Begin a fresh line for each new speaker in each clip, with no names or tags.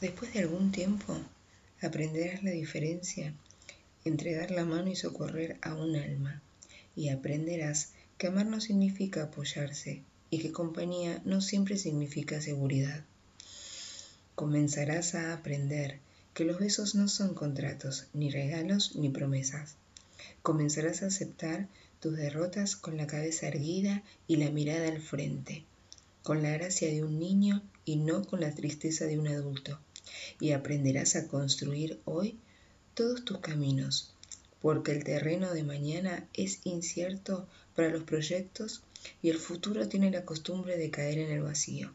Después de algún tiempo, aprenderás la diferencia entre dar la mano y socorrer a un alma, y aprenderás que amar no significa apoyarse y que compañía no siempre significa seguridad. Comenzarás a aprender que los besos no son contratos, ni regalos, ni promesas. Comenzarás a aceptar tus derrotas con la cabeza erguida y la mirada al frente, con la gracia de un niño y no con la tristeza de un adulto. Y aprenderás a construir hoy todos tus caminos, porque el terreno de mañana es incierto para los proyectos y el futuro tiene la costumbre de caer en el vacío.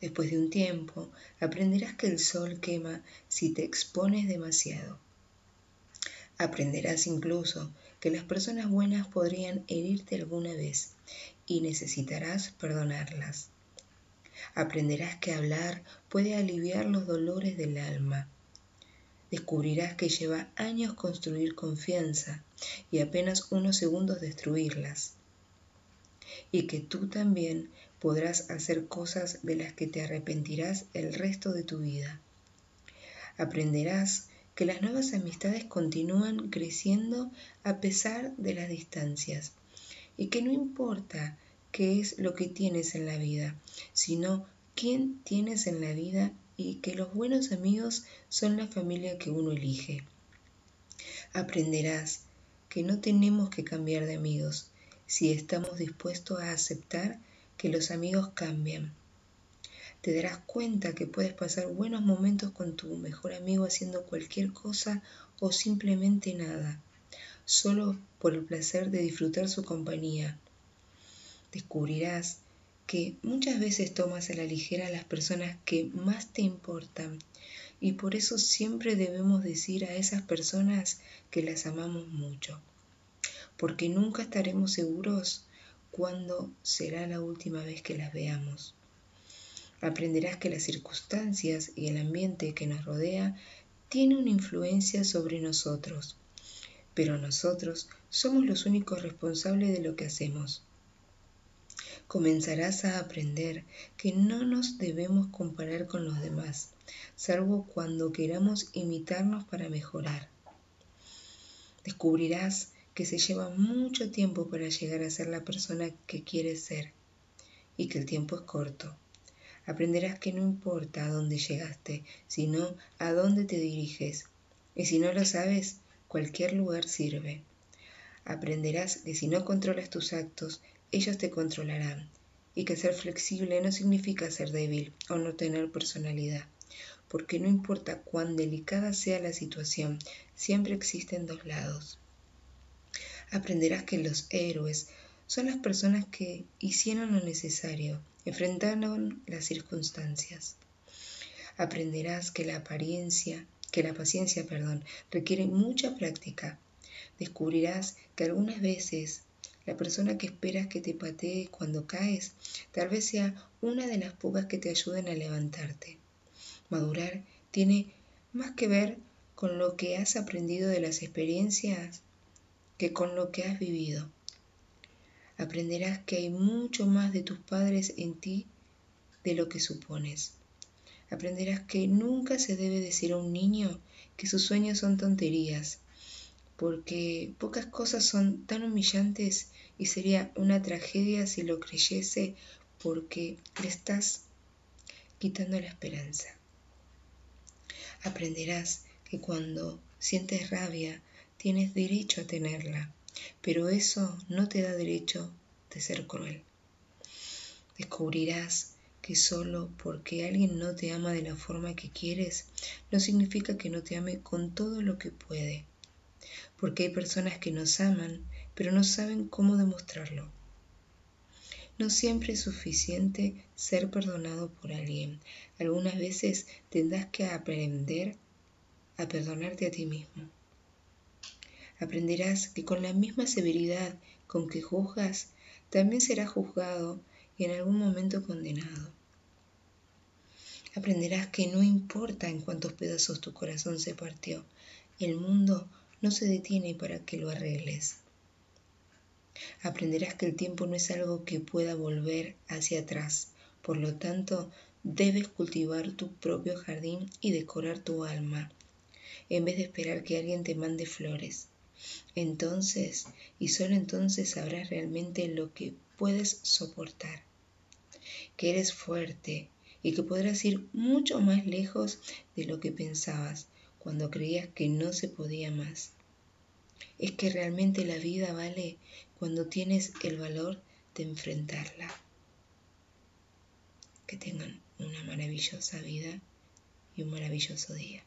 Después de un tiempo, aprenderás que el sol quema si te expones demasiado. Aprenderás incluso que las personas buenas podrían herirte alguna vez y necesitarás perdonarlas. Aprenderás que hablar puede aliviar los dolores del alma. Descubrirás que lleva años construir confianza y apenas unos segundos destruirlas. Y que tú también podrás hacer cosas de las que te arrepentirás el resto de tu vida. Aprenderás que las nuevas amistades continúan creciendo a pesar de las distancias y que no importa qué es lo que tienes en la vida, sino quién tienes en la vida y que los buenos amigos son la familia que uno elige. Aprenderás que no tenemos que cambiar de amigos si estamos dispuestos a aceptar que los amigos cambian. Te darás cuenta que puedes pasar buenos momentos con tu mejor amigo haciendo cualquier cosa o simplemente nada, solo por el placer de disfrutar su compañía. Descubrirás que muchas veces tomas a la ligera a las personas que más te importan y por eso siempre debemos decir a esas personas que las amamos mucho, porque nunca estaremos seguros cuándo será la última vez que las veamos. Aprenderás que las circunstancias y el ambiente que nos rodea tienen una influencia sobre nosotros, pero nosotros somos los únicos responsables de lo que hacemos. Comenzarás a aprender que no nos debemos comparar con los demás, salvo cuando queramos imitarnos para mejorar. Descubrirás que se lleva mucho tiempo para llegar a ser la persona que quieres ser y que el tiempo es corto. Aprenderás que no importa a dónde llegaste, sino a dónde te diriges. Y si no lo sabes, cualquier lugar sirve. Aprenderás que si no controlas tus actos, ellos te controlarán. Y que ser flexible no significa ser débil o no tener personalidad. Porque no importa cuán delicada sea la situación, siempre existen dos lados aprenderás que los héroes son las personas que hicieron lo necesario, enfrentaron las circunstancias. Aprenderás que la apariencia, que la paciencia, perdón, requiere mucha práctica. Descubrirás que algunas veces la persona que esperas que te patee cuando caes tal vez sea una de las pocas que te ayuden a levantarte. Madurar tiene más que ver con lo que has aprendido de las experiencias que con lo que has vivido. Aprenderás que hay mucho más de tus padres en ti de lo que supones. Aprenderás que nunca se debe decir a un niño que sus sueños son tonterías, porque pocas cosas son tan humillantes y sería una tragedia si lo creyese porque le estás quitando la esperanza. Aprenderás que cuando sientes rabia Tienes derecho a tenerla, pero eso no te da derecho de ser cruel. Descubrirás que solo porque alguien no te ama de la forma que quieres, no significa que no te ame con todo lo que puede. Porque hay personas que nos aman, pero no saben cómo demostrarlo. No siempre es suficiente ser perdonado por alguien. Algunas veces tendrás que aprender a perdonarte a ti mismo aprenderás que con la misma severidad con que juzgas, también serás juzgado y en algún momento condenado. Aprenderás que no importa en cuántos pedazos tu corazón se partió, el mundo no se detiene para que lo arregles. Aprenderás que el tiempo no es algo que pueda volver hacia atrás, por lo tanto, debes cultivar tu propio jardín y decorar tu alma, en vez de esperar que alguien te mande flores. Entonces, y solo entonces sabrás realmente lo que puedes soportar, que eres fuerte y que podrás ir mucho más lejos de lo que pensabas cuando creías que no se podía más. Es que realmente la vida vale cuando tienes el valor de enfrentarla. Que tengan una maravillosa vida y un maravilloso día.